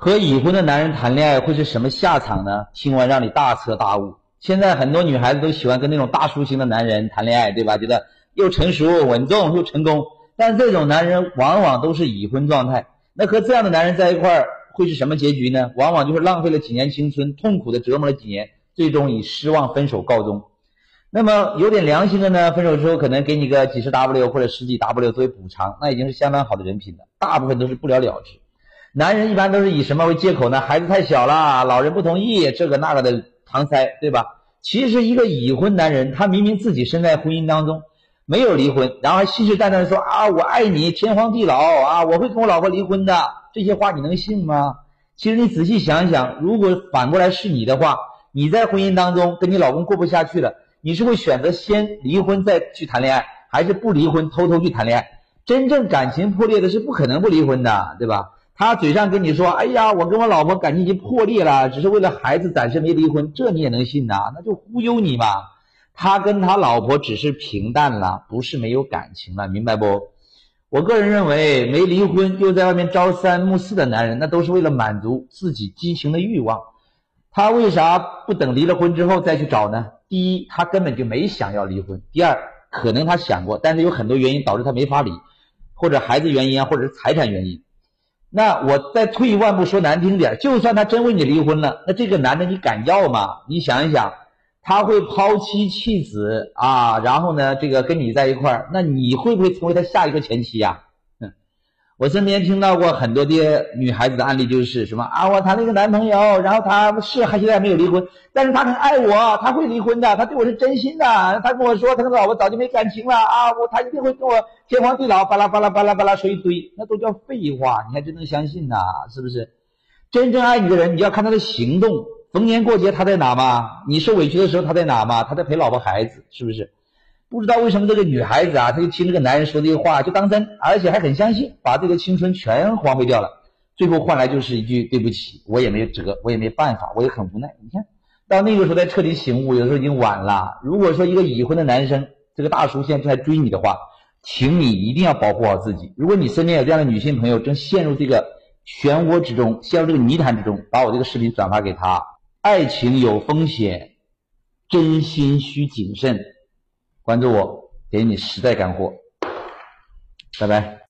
和已婚的男人谈恋爱会是什么下场呢？听完让你大彻大悟。现在很多女孩子都喜欢跟那种大叔型的男人谈恋爱，对吧？觉得又成熟、稳重又成功。但这种男人往往都是已婚状态。那和这样的男人在一块儿会是什么结局呢？往往就是浪费了几年青春，痛苦的折磨了几年，最终以失望分手告终。那么有点良心的呢，分手之后可能给你个几十 W 或者十几 W 作为补偿，那已经是相当好的人品了。大部分都是不了了之。男人一般都是以什么为借口呢？孩子太小了，老人不同意，这个那个的搪塞，对吧？其实一个已婚男人，他明明自己身在婚姻当中，没有离婚，然后还信誓旦旦的说啊，我爱你，天荒地老啊，我会跟我老婆离婚的，这些话你能信吗？其实你仔细想一想，如果反过来是你的话，你在婚姻当中跟你老公过不下去了，你是会选择先离婚再去谈恋爱，还是不离婚偷偷去谈恋爱？真正感情破裂的是不可能不离婚的，对吧？他嘴上跟你说：“哎呀，我跟我老婆感情已经破裂了，只是为了孩子暂时没离婚。”这你也能信呐？那就忽悠你嘛。他跟他老婆只是平淡了，不是没有感情了，明白不？我个人认为，没离婚又在外面朝三暮四的男人，那都是为了满足自己激情的欲望。他为啥不等离了婚之后再去找呢？第一，他根本就没想要离婚；第二，可能他想过，但是有很多原因导致他没法离，或者孩子原因啊，或者是财产原因。那我再退一万步说难听点，就算他真为你离婚了，那这个男的你敢要吗？你想一想，他会抛妻弃子啊，然后呢，这个跟你在一块儿，那你会不会成为他下一个前妻呀？我身边听到过很多的女孩子的案例，就是什么啊，我谈了一个男朋友，然后他是还现在没有离婚，但是他很爱我，他会离婚的，他对我是真心的，他跟我说他跟老婆早就没感情了啊，我他一定会跟我天荒地老，巴拉巴拉巴拉巴拉说一堆，那都叫废话，你还真能相信呐？是不是？真正爱你的人，你要看他的行动，逢年过节他在哪吗？你受委屈的时候他在哪吗？他在陪老婆孩子，是不是？不知道为什么这个女孩子啊，她就听这个男人说这些话就当真，而且还很相信，把这个青春全荒废掉了，最后换来就是一句对不起，我也没辙，我也没办法，我也很无奈。你看到那个时候再彻底醒悟，有时候已经晚了。如果说一个已婚的男生，这个大叔现在正在追你的话，请你一定要保护好自己。如果你身边有这样的女性朋友正陷入这个漩涡之中，陷入这个泥潭之中，把我这个视频转发给她。爱情有风险，真心需谨慎。关注我，给你实在干货，拜拜。